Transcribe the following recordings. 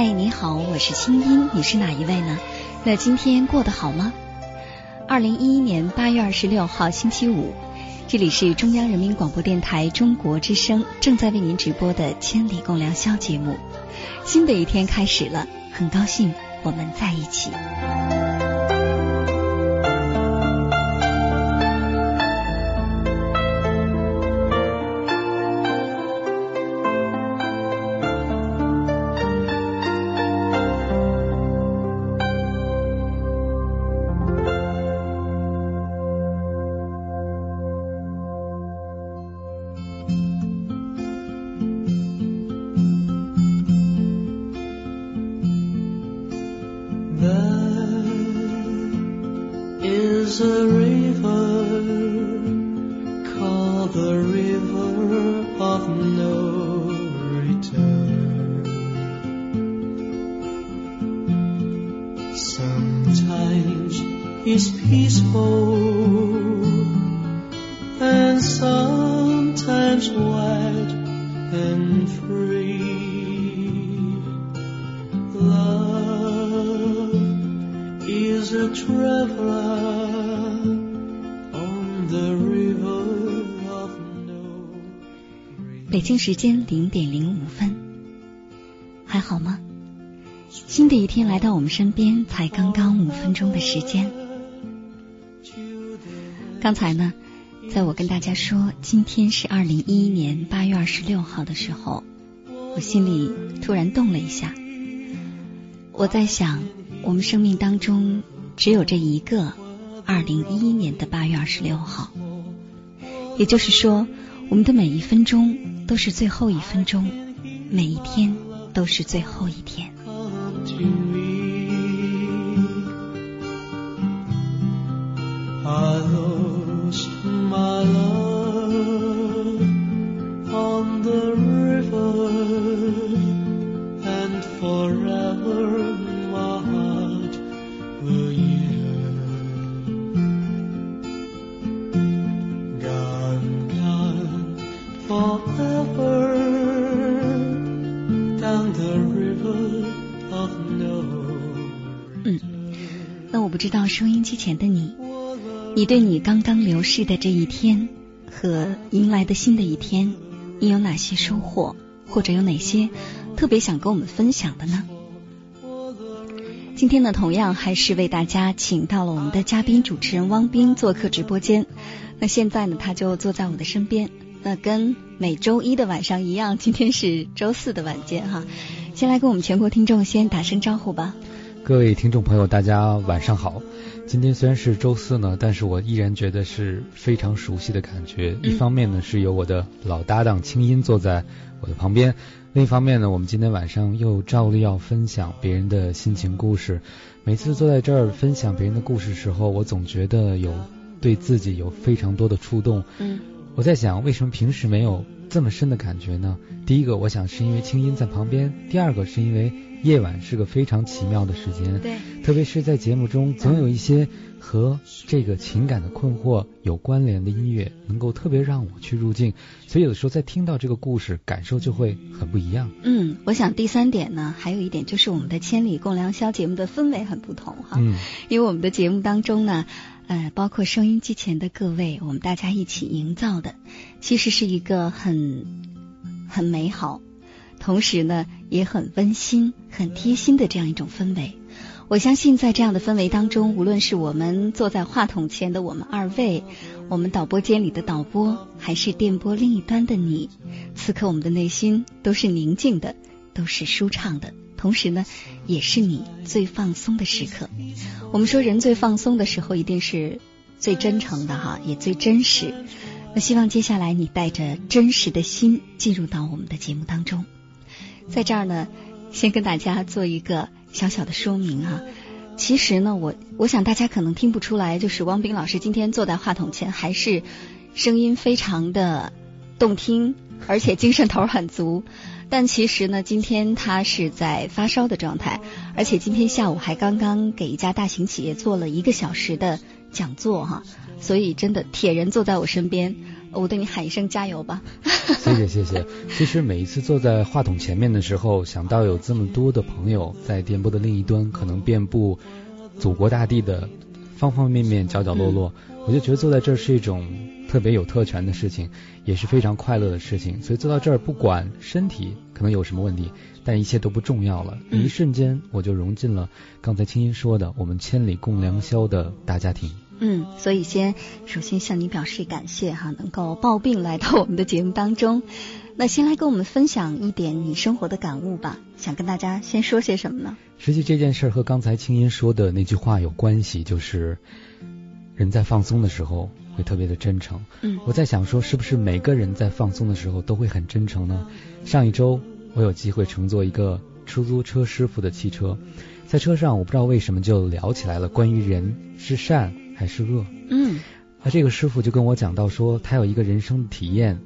嗨，你好我是清音，你是哪一位呢？那今天过得好吗？二零一一年八月二十六号星期五，这里是中央人民广播电台中国之声正在为您直播的《千里共良宵》节目。新的一天开始了，很高兴我们在一起。北京时间零点零五分，还好吗？新的一天来到我们身边，才刚刚五分钟的时间。刚才呢，在我跟大家说今天是二零一一年八月二十六号的时候，我心里突然动了一下。我在想，我们生命当中只有这一个二零一一年的八月二十六号，也就是说，我们的每一分钟都是最后一分钟，每一天都是最后一天。嗯，那我不知道收音机前的你，你对你刚刚流逝的这一天和迎来的新的一天，你有哪些收获，或者有哪些特别想跟我们分享的呢？今天呢，同样还是为大家请到了我们的嘉宾主持人汪斌做客直播间。那现在呢，他就坐在我的身边。那跟每周一的晚上一样，今天是周四的晚间哈。先来跟我们全国听众先打声招呼吧。各位听众朋友，大家晚上好。今天虽然是周四呢，但是我依然觉得是非常熟悉的感觉。一方面呢，是有我的老搭档清音坐在我的旁边；另一方面呢，我们今天晚上又照例要分享别人的心情故事。每次坐在这儿分享别人的故事时候，我总觉得有对自己有非常多的触动。嗯，我在想，为什么平时没有这么深的感觉呢？第一个，我想是因为清音在旁边；第二个，是因为。夜晚是个非常奇妙的时间，对，特别是在节目中，总有一些和这个情感的困惑有关联的音乐，能够特别让我去入境，所以有的时候在听到这个故事，感受就会很不一样。嗯，我想第三点呢，还有一点就是我们的《千里共良宵》节目的氛围很不同哈，嗯，因为我们的节目当中呢，呃，包括收音机前的各位，我们大家一起营造的，其实是一个很很美好。同时呢，也很温馨、很贴心的这样一种氛围。我相信，在这样的氛围当中，无论是我们坐在话筒前的我们二位，我们导播间里的导播，还是电波另一端的你，此刻我们的内心都是宁静的，都是舒畅的。同时呢，也是你最放松的时刻。我们说，人最放松的时候，一定是最真诚的哈，也最真实。那希望接下来你带着真实的心进入到我们的节目当中。在这儿呢，先跟大家做一个小小的说明啊。其实呢，我我想大家可能听不出来，就是汪冰老师今天坐在话筒前，还是声音非常的动听，而且精神头很足。但其实呢，今天他是在发烧的状态，而且今天下午还刚刚给一家大型企业做了一个小时的讲座哈。所以真的铁人坐在我身边。我对你喊一声加油吧！谢谢谢谢。其实每一次坐在话筒前面的时候，想到有这么多的朋友在电波的另一端，可能遍布祖国大地的方方面面、角角落落，我就觉得坐在这儿是一种特别有特权的事情，也是非常快乐的事情。所以坐到这儿，不管身体可能有什么问题，但一切都不重要了。一瞬间，我就融进了刚才青音说的我们千里共良宵的大家庭。嗯，所以先首先向你表示感谢哈，能够抱病来到我们的节目当中。那先来跟我们分享一点你生活的感悟吧，想跟大家先说些什么呢？实际这件事儿和刚才青音说的那句话有关系，就是人在放松的时候会特别的真诚。嗯，我在想说，是不是每个人在放松的时候都会很真诚呢？上一周我有机会乘坐一个出租车师傅的汽车，在车上我不知道为什么就聊起来了关于人是善。还是饿，嗯，那这个师傅就跟我讲到说，他有一个人生的体验，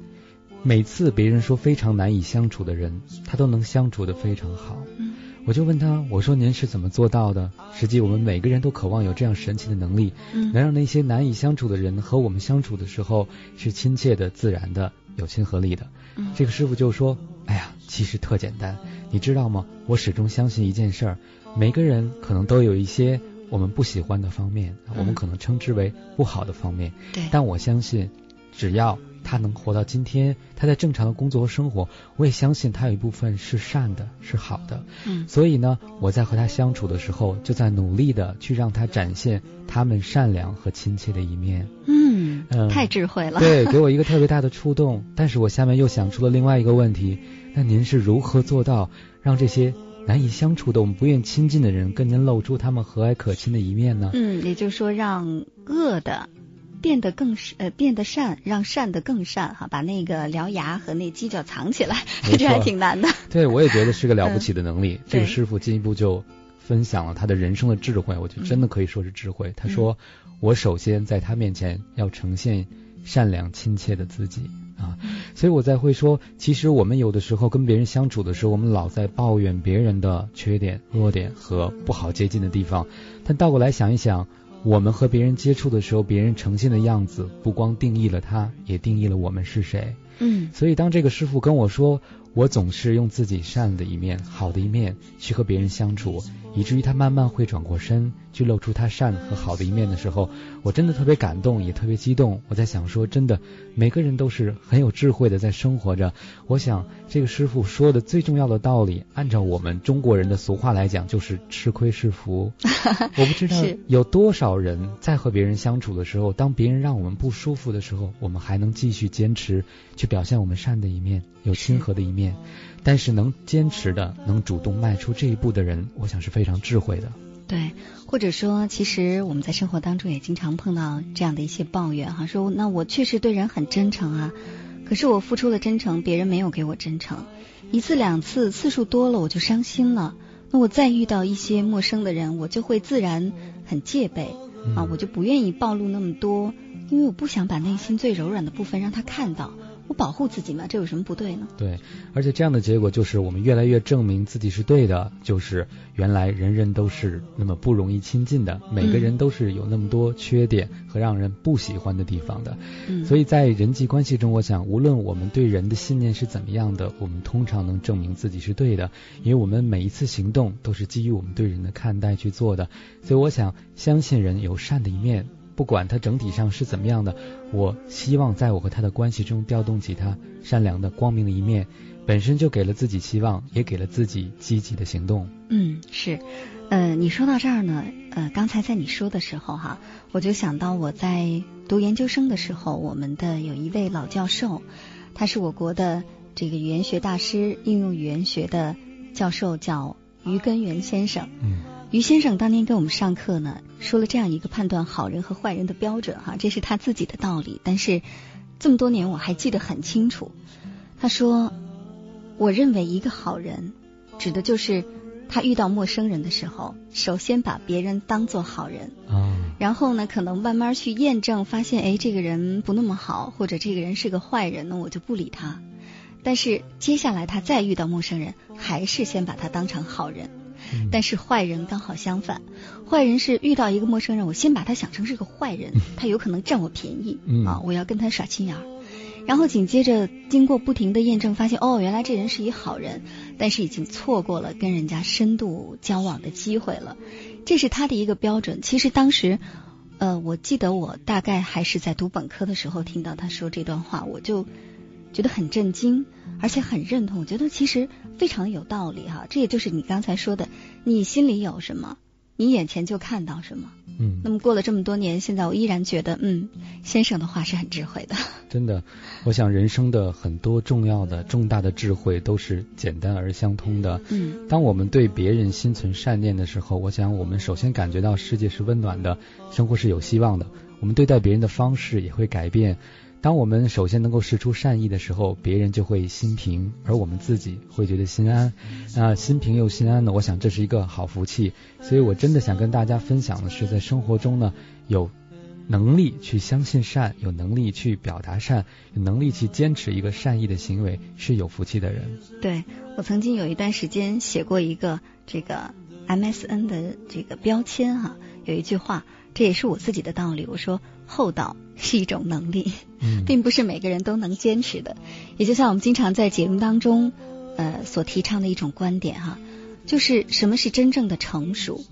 每次别人说非常难以相处的人，他都能相处的非常好。嗯，我就问他，我说您是怎么做到的？实际我们每个人都渴望有这样神奇的能力，嗯，能让那些难以相处的人和我们相处的时候是亲切的、自然的、有亲和力的。嗯，这个师傅就说，哎呀，其实特简单，你知道吗？我始终相信一件事儿，每个人可能都有一些。我们不喜欢的方面，我们可能称之为不好的方面。对，但我相信，只要他能活到今天，他在正常的工作和生活，我也相信他有一部分是善的，是好的。嗯，所以呢，我在和他相处的时候，就在努力的去让他展现他们善良和亲切的一面。嗯，太智慧了。对，给我一个特别大的触动。但是我下面又想出了另外一个问题：那您是如何做到让这些？难以相处的，我们不愿亲近的人，更能露出他们和蔼可亲的一面呢？嗯，也就是说，让恶的变得更呃变得善，让善的更善哈，把那个獠牙和那犄角藏起来，这还挺难的。对，我也觉得是个了不起的能力。这个师傅进一步就分享了他的人生的智慧，我觉得真的可以说是智慧。他说：“我首先在他面前要呈现善良亲切的自己。”啊，所以我在会说，其实我们有的时候跟别人相处的时候，我们老在抱怨别人的缺点、弱点和不好接近的地方。但倒过来想一想，我们和别人接触的时候，别人呈现的样子，不光定义了他，也定义了我们是谁。嗯，所以当这个师傅跟我说，我总是用自己善的一面、好的一面去和别人相处。以至于他慢慢会转过身，去露出他善和好的一面的时候，我真的特别感动，也特别激动。我在想说，真的，每个人都是很有智慧的在生活着。我想，这个师傅说的最重要的道理，按照我们中国人的俗话来讲，就是吃亏是福。我不知道有多少人在和别人相处的时候，当别人让我们不舒服的时候，我们还能继续坚持去表现我们善的一面，有亲和的一面。但是能坚持的、能主动迈出这一步的人，我想是非常智慧的。对，或者说，其实我们在生活当中也经常碰到这样的一些抱怨哈，说那我确实对人很真诚啊，可是我付出了真诚，别人没有给我真诚，一次两次次数多了我就伤心了。那我再遇到一些陌生的人，我就会自然很戒备啊，我就不愿意暴露那么多，因为我不想把内心最柔软的部分让他看到。我保护自己嘛，这有什么不对呢？对，而且这样的结果就是我们越来越证明自己是对的，就是原来人人都是那么不容易亲近的，每个人都是有那么多缺点和让人不喜欢的地方的。嗯，所以在人际关系中，我想无论我们对人的信念是怎么样的，我们通常能证明自己是对的，因为我们每一次行动都是基于我们对人的看待去做的。所以我想相信人有善的一面。不管他整体上是怎么样的，我希望在我和他的关系中调动起他善良的、光明的一面，本身就给了自己希望，也给了自己积极的行动。嗯，是，呃，你说到这儿呢，呃，刚才在你说的时候哈，我就想到我在读研究生的时候，我们的有一位老教授，他是我国的这个语言学大师、应用语言学的教授，叫于根元先生。嗯。于先生当年给我们上课呢，说了这样一个判断好人和坏人的标准哈，这是他自己的道理，但是这么多年我还记得很清楚。他说：“我认为一个好人，指的就是他遇到陌生人的时候，首先把别人当做好人，然后呢，可能慢慢去验证，发现哎，这个人不那么好，或者这个人是个坏人，那我就不理他。但是接下来他再遇到陌生人，还是先把他当成好人。”但是坏人刚好相反，坏人是遇到一个陌生人，我先把他想成是个坏人，他有可能占我便宜啊，我要跟他耍心眼儿。然后紧接着经过不停的验证，发现哦，原来这人是一好人，但是已经错过了跟人家深度交往的机会了。这是他的一个标准。其实当时，呃，我记得我大概还是在读本科的时候听到他说这段话，我就。觉得很震惊，而且很认同。我觉得其实非常有道理哈，这也就是你刚才说的，你心里有什么，你眼前就看到什么。嗯。那么过了这么多年，现在我依然觉得，嗯，先生的话是很智慧的。真的，我想人生的很多重要的、重大的智慧都是简单而相通的。嗯。当我们对别人心存善念的时候，我想我们首先感觉到世界是温暖的，生活是有希望的。我们对待别人的方式也会改变。当我们首先能够试出善意的时候，别人就会心平，而我们自己会觉得心安。那心平又心安呢？我想这是一个好福气。所以我真的想跟大家分享的是，在生活中呢，有能力去相信善，有能力去表达善，有能力去坚持一个善意的行为，是有福气的人。对我曾经有一段时间写过一个这个 MSN 的这个标签哈，有一句话，这也是我自己的道理。我说厚道。是一种能力，并不是每个人都能坚持的。也就像我们经常在节目当中，呃，所提倡的一种观点哈，就是什么是真正的成熟？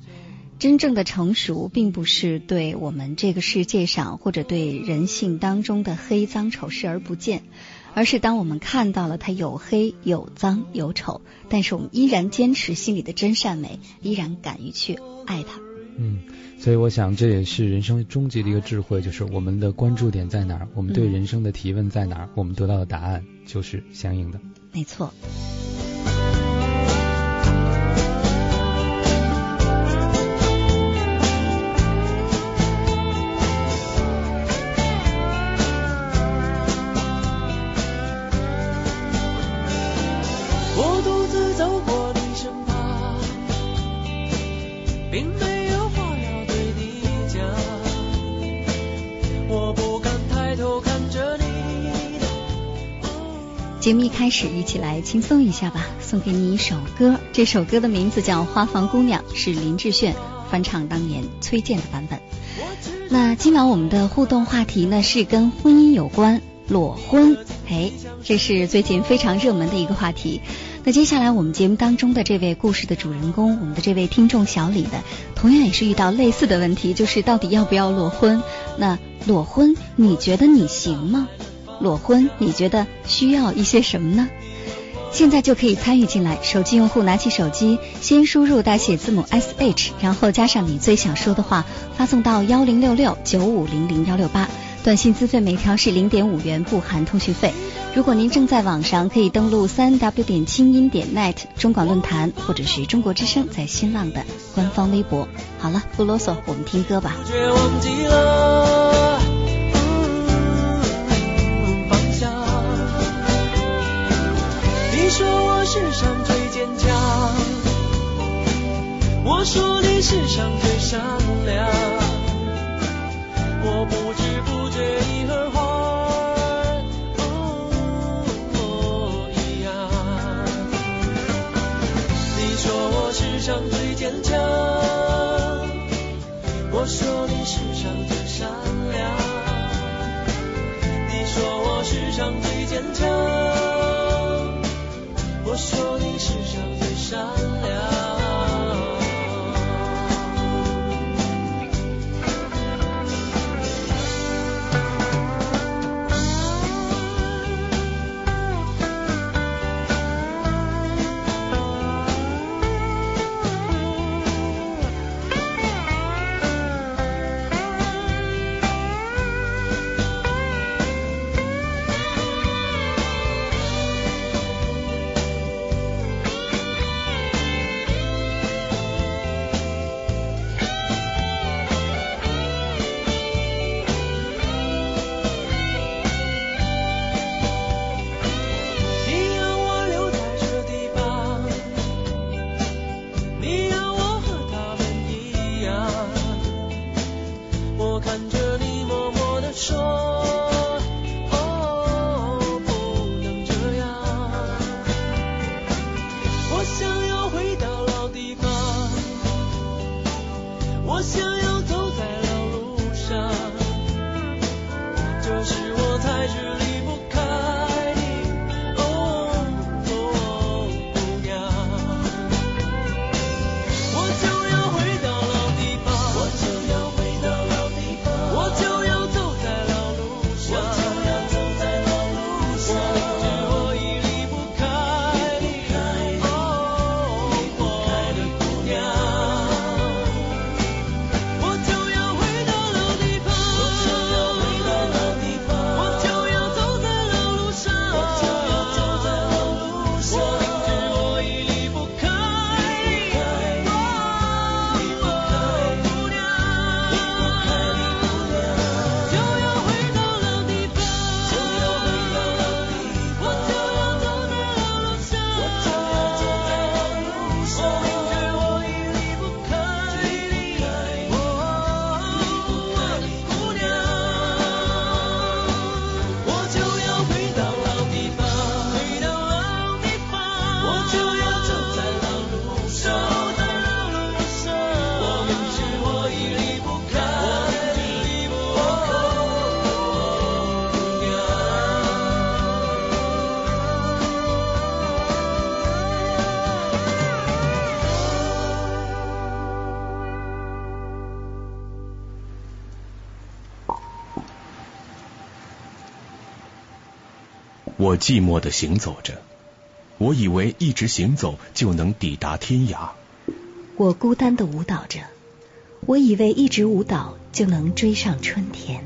真正的成熟，并不是对我们这个世界上或者对人性当中的黑脏丑视而不见，而是当我们看到了它有黑有脏有丑，但是我们依然坚持心里的真善美，依然敢于去爱它。嗯。所以我想，这也是人生终极的一个智慧，就是我们的关注点在哪儿，我们对人生的提问在哪儿，我们得到的答案就是相应的。没错。节目一开始，一起来轻松一下吧，送给你一首歌。这首歌的名字叫《花房姑娘》，是林志炫翻唱当年崔健的版本。那今晚我们的互动话题呢是跟婚姻有关，裸婚。哎，这是最近非常热门的一个话题。那接下来我们节目当中的这位故事的主人公，我们的这位听众小李呢，同样也是遇到类似的问题，就是到底要不要裸婚？那裸婚，你觉得你行吗？裸婚，你觉得需要一些什么呢？现在就可以参与进来。手机用户拿起手机，先输入大写字母 S H，然后加上你最想说的话，发送到幺零六六九五零零幺六八。短信资费每条是零点五元，不含通讯费。如果您正在网上，可以登录三 W 点清音点 net 中广论坛，或者是中国之声在新浪的官方微博。好了，不啰嗦，我们听歌吧。你说我世上最坚强，我说你世上最善良，我不知不觉已和花一样。你说我世上最坚强，我说你世上最善良。我说你世上最善我我寂寞的行走着，我以为一直行走就能抵达天涯。我孤单的舞蹈着，我以为一直舞蹈就能追上春天。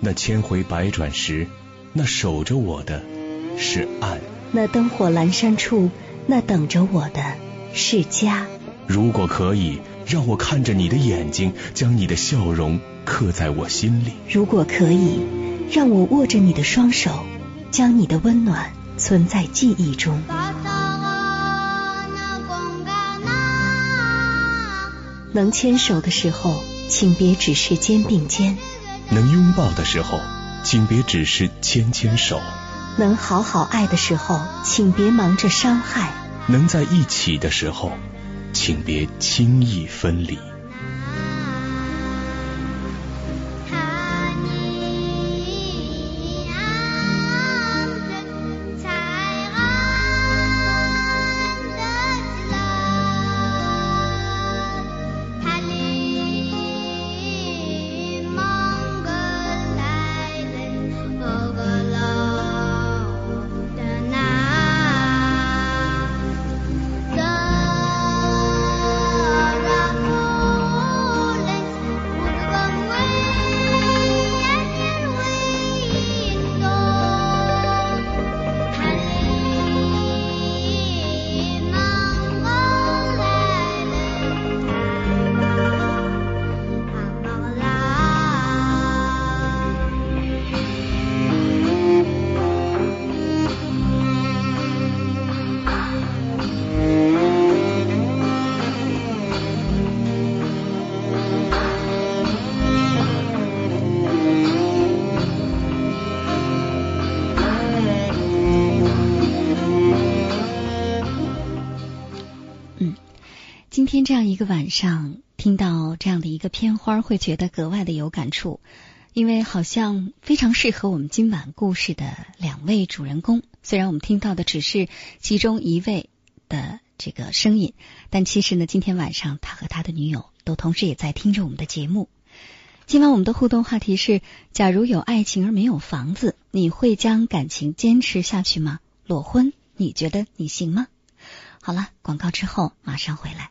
那千回百转时，那守着我的是岸。那灯火阑珊处，那等着我的是家。如果可以，让我看着你的眼睛，将你的笑容刻在我心里。如果可以，让我握着你的双手，将你的温暖存在记忆中。能牵手的时候，请别只是肩并肩；能拥抱的时候，请别只是牵牵手；能好好爱的时候，请别忙着伤害；能在一起的时候，请别轻易分离。一个晚上，听到这样的一个片花，会觉得格外的有感触。因为好像非常适合我们今晚故事的两位主人公。虽然我们听到的只是其中一位的这个声音，但其实呢，今天晚上他和他的女友都同时也在听着我们的节目。今晚我们的互动话题是：假如有爱情而没有房子，你会将感情坚持下去吗？裸婚，你觉得你行吗？好了，广告之后马上回来。